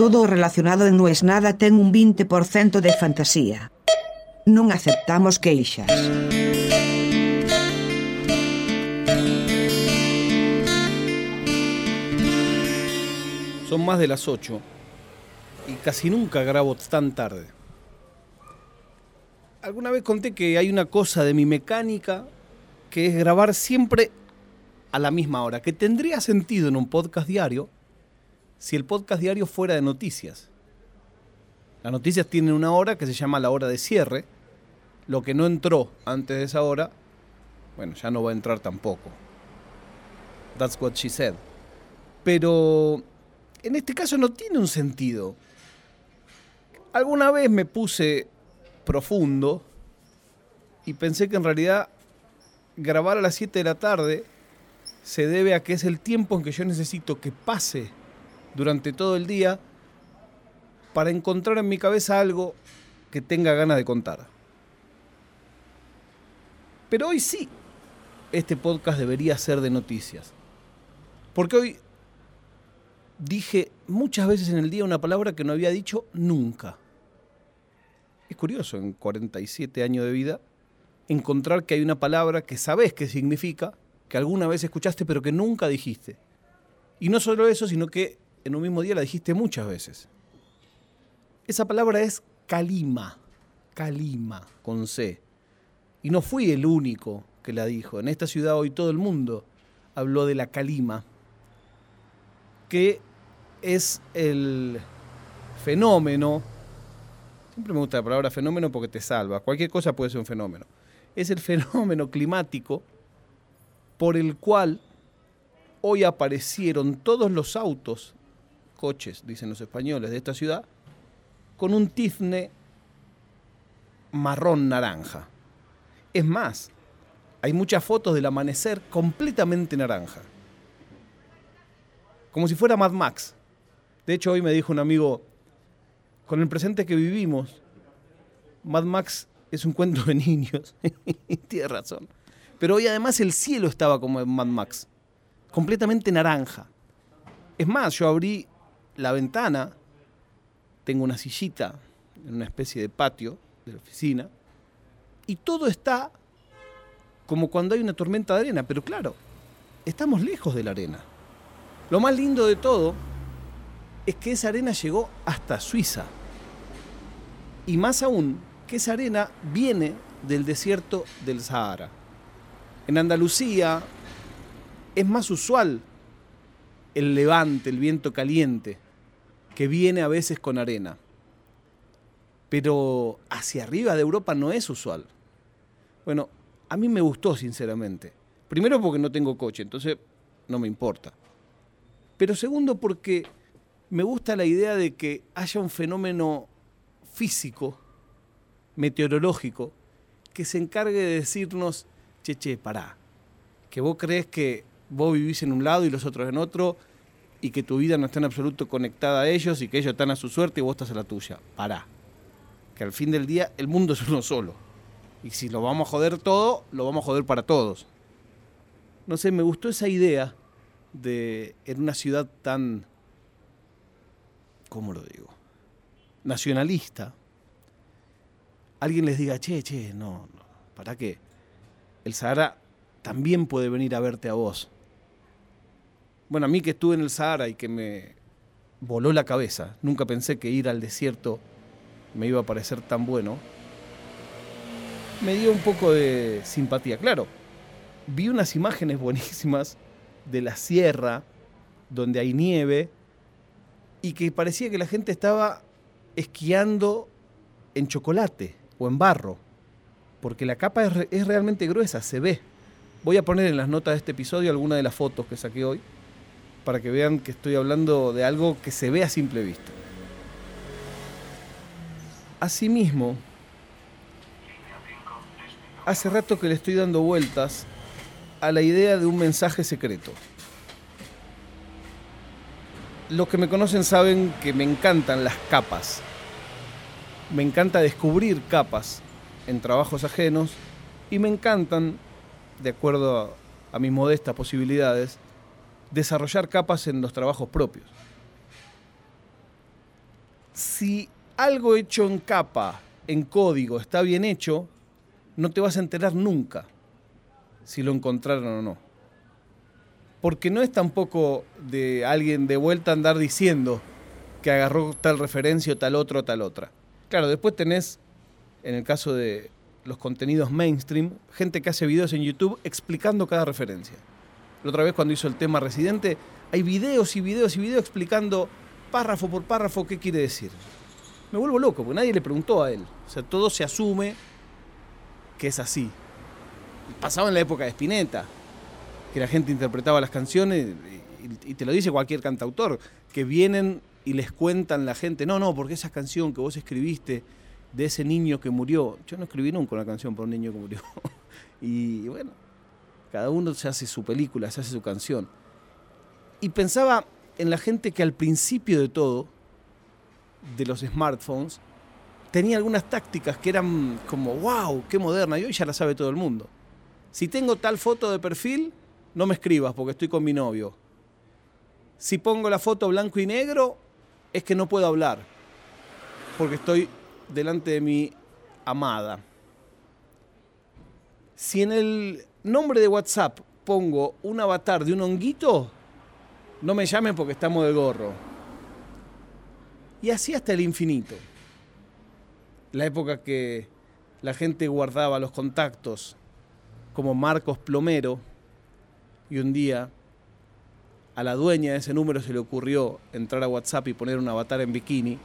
Todo relacionado en No es nada ten un 20% de fantasía. Non aceptamos queixas. Son más de las 8 y casi nunca grabo tan tarde. Alguna vez conté que hay una cosa de mi mecánica que es grabar siempre a la misma hora, que tendría sentido en un podcast diario si el podcast diario fuera de noticias. Las noticias tienen una hora que se llama la hora de cierre. Lo que no entró antes de esa hora, bueno, ya no va a entrar tampoco. That's what she said. Pero en este caso no tiene un sentido. Alguna vez me puse profundo y pensé que en realidad grabar a las 7 de la tarde se debe a que es el tiempo en que yo necesito que pase durante todo el día para encontrar en mi cabeza algo que tenga ganas de contar. Pero hoy sí, este podcast debería ser de noticias. Porque hoy dije muchas veces en el día una palabra que no había dicho nunca. Es curioso, en 47 años de vida, encontrar que hay una palabra que sabes qué significa, que alguna vez escuchaste pero que nunca dijiste. Y no solo eso, sino que en un mismo día la dijiste muchas veces. Esa palabra es calima, calima, con C. Y no fui el único que la dijo. En esta ciudad hoy todo el mundo habló de la calima, que es el fenómeno, siempre me gusta la palabra fenómeno porque te salva, cualquier cosa puede ser un fenómeno, es el fenómeno climático por el cual hoy aparecieron todos los autos coches, dicen los españoles, de esta ciudad, con un tizne marrón naranja. Es más, hay muchas fotos del amanecer completamente naranja. Como si fuera Mad Max. De hecho, hoy me dijo un amigo, con el presente que vivimos, Mad Max es un cuento de niños. Tiene razón. Pero hoy además el cielo estaba como en Mad Max, completamente naranja. Es más, yo abrí la ventana, tengo una sillita en una especie de patio de la oficina, y todo está como cuando hay una tormenta de arena, pero claro, estamos lejos de la arena. Lo más lindo de todo es que esa arena llegó hasta Suiza. Y más aún, que esa arena viene del desierto del Sahara. En Andalucía es más usual el levante, el viento caliente, que viene a veces con arena. Pero hacia arriba de Europa no es usual. Bueno, a mí me gustó sinceramente. Primero porque no tengo coche, entonces no me importa. Pero segundo porque me gusta la idea de que haya un fenómeno físico, meteorológico, que se encargue de decirnos, che, che, pará, que vos crees que vos vivís en un lado y los otros en otro, y que tu vida no está en absoluto conectada a ellos y que ellos están a su suerte y vos estás a la tuya. Pará. Que al fin del día el mundo es uno solo. Y si lo vamos a joder todo, lo vamos a joder para todos. No sé, me gustó esa idea de en una ciudad tan, ¿cómo lo digo? Nacionalista. Alguien les diga, che, che, no, no, ¿para qué? El Sahara también puede venir a verte a vos bueno, a mí que estuve en el Sahara y que me voló la cabeza, nunca pensé que ir al desierto me iba a parecer tan bueno, me dio un poco de simpatía. Claro, vi unas imágenes buenísimas de la sierra, donde hay nieve, y que parecía que la gente estaba esquiando en chocolate o en barro, porque la capa es, es realmente gruesa, se ve. Voy a poner en las notas de este episodio alguna de las fotos que saqué hoy para que vean que estoy hablando de algo que se ve a simple vista. Asimismo, hace rato que le estoy dando vueltas a la idea de un mensaje secreto. Los que me conocen saben que me encantan las capas. Me encanta descubrir capas en trabajos ajenos y me encantan, de acuerdo a, a mis modestas posibilidades, desarrollar capas en los trabajos propios. si algo hecho en capa, en código, está bien hecho, no te vas a enterar nunca si lo encontraron o no. Porque no es tampoco de alguien de vuelta andar diciendo que agarró tal referencia o tal otro o tal otra. Claro, después tenés, en el caso de los contenidos mainstream, gente que hace videos en YouTube explicando cada referencia. La otra vez cuando hizo el tema Residente, hay videos y videos y videos explicando párrafo por párrafo qué quiere decir. Me vuelvo loco, porque nadie le preguntó a él. O sea, todo se asume que es así. Pasaba en la época de Spinetta, que la gente interpretaba las canciones y, te lo dice cualquier cantautor, que vienen y les cuentan la gente, no, no, porque esa canción que vos escribiste de ese niño que murió, yo no escribí nunca una canción para un niño que murió. y bueno, cada uno se hace su película, se hace su canción. Y pensaba en la gente que al principio de todo, de los smartphones, tenía algunas tácticas que eran como, wow, qué moderna, y hoy ya la sabe todo el mundo. Si tengo tal foto de perfil, no me escribas porque estoy con mi novio. Si pongo la foto blanco y negro, es que no puedo hablar, porque estoy delante de mi amada. Si en el nombre de WhatsApp pongo un avatar de un honguito, no me llamen porque estamos de gorro. Y así hasta el infinito. La época que la gente guardaba los contactos como Marcos Plomero y un día a la dueña de ese número se le ocurrió entrar a WhatsApp y poner un avatar en bikini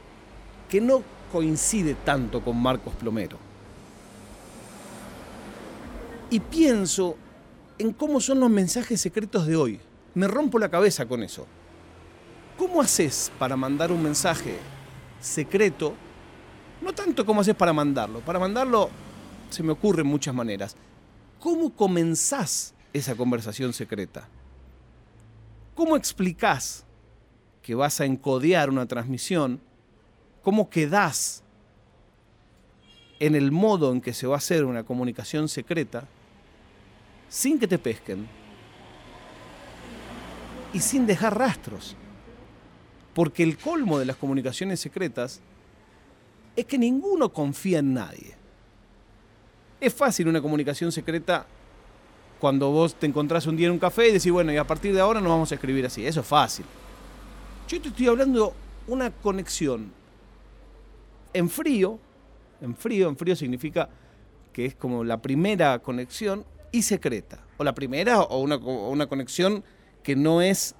que no coincide tanto con Marcos Plomero. Y pienso en cómo son los mensajes secretos de hoy. Me rompo la cabeza con eso. ¿Cómo haces para mandar un mensaje secreto? No tanto como haces para mandarlo. Para mandarlo se me ocurren muchas maneras. ¿Cómo comenzás esa conversación secreta? ¿Cómo explicás que vas a encodear una transmisión? ¿Cómo quedás en el modo en que se va a hacer una comunicación secreta sin que te pesquen y sin dejar rastros. Porque el colmo de las comunicaciones secretas es que ninguno confía en nadie. Es fácil una comunicación secreta cuando vos te encontrás un día en un café y decís, bueno, y a partir de ahora nos vamos a escribir así. Eso es fácil. Yo te estoy hablando una conexión en frío. En frío, en frío significa que es como la primera conexión y secreta. O la primera o una, una conexión que no es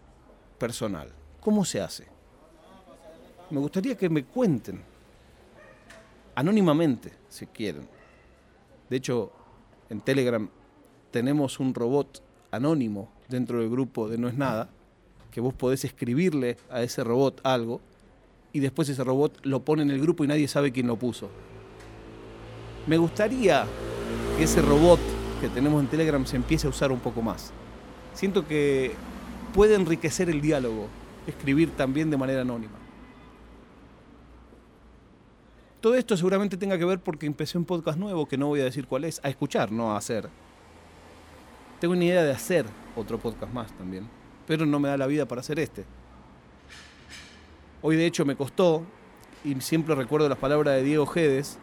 personal. ¿Cómo se hace? Me gustaría que me cuenten, anónimamente, si quieren. De hecho, en Telegram tenemos un robot anónimo dentro del grupo de No es Nada, que vos podés escribirle a ese robot algo y después ese robot lo pone en el grupo y nadie sabe quién lo puso. Me gustaría que ese robot que tenemos en Telegram se empiece a usar un poco más. Siento que puede enriquecer el diálogo, escribir también de manera anónima. Todo esto seguramente tenga que ver porque empecé un podcast nuevo que no voy a decir cuál es, a escuchar, no a hacer. Tengo una idea de hacer otro podcast más también, pero no me da la vida para hacer este. Hoy de hecho me costó, y siempre recuerdo las palabras de Diego Gedes,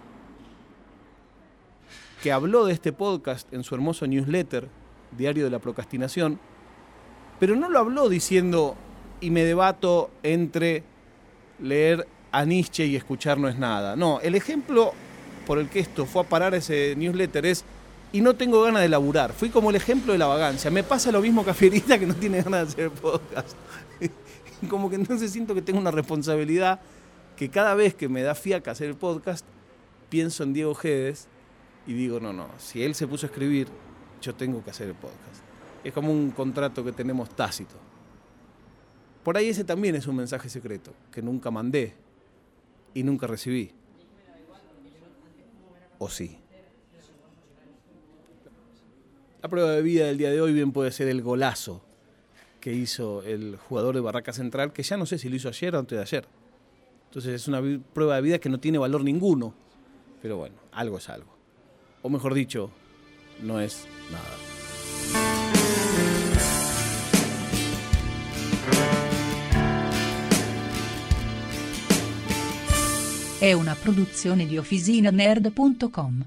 que habló de este podcast en su hermoso newsletter, Diario de la Procrastinación, pero no lo habló diciendo, y me debato entre leer a Nietzsche y escuchar no es nada. No, el ejemplo por el que esto fue a parar ese newsletter es, y no tengo ganas de laburar. Fui como el ejemplo de la vagancia. Me pasa lo mismo que a Fierita que no tiene ganas de hacer podcast. como que entonces siento que tengo una responsabilidad que cada vez que me da fiaca hacer el podcast, pienso en Diego Gedes y digo, no, no, si él se puso a escribir, yo tengo que hacer el podcast. Es como un contrato que tenemos tácito. Por ahí ese también es un mensaje secreto, que nunca mandé y nunca recibí. ¿O sí? La prueba de vida del día de hoy bien puede ser el golazo que hizo el jugador de Barraca Central, que ya no sé si lo hizo ayer o antes de ayer. Entonces es una prueba de vida que no tiene valor ninguno. Pero bueno, algo es algo o mejor dicho, no es nada. È una produzione di OfficinaNerd.com.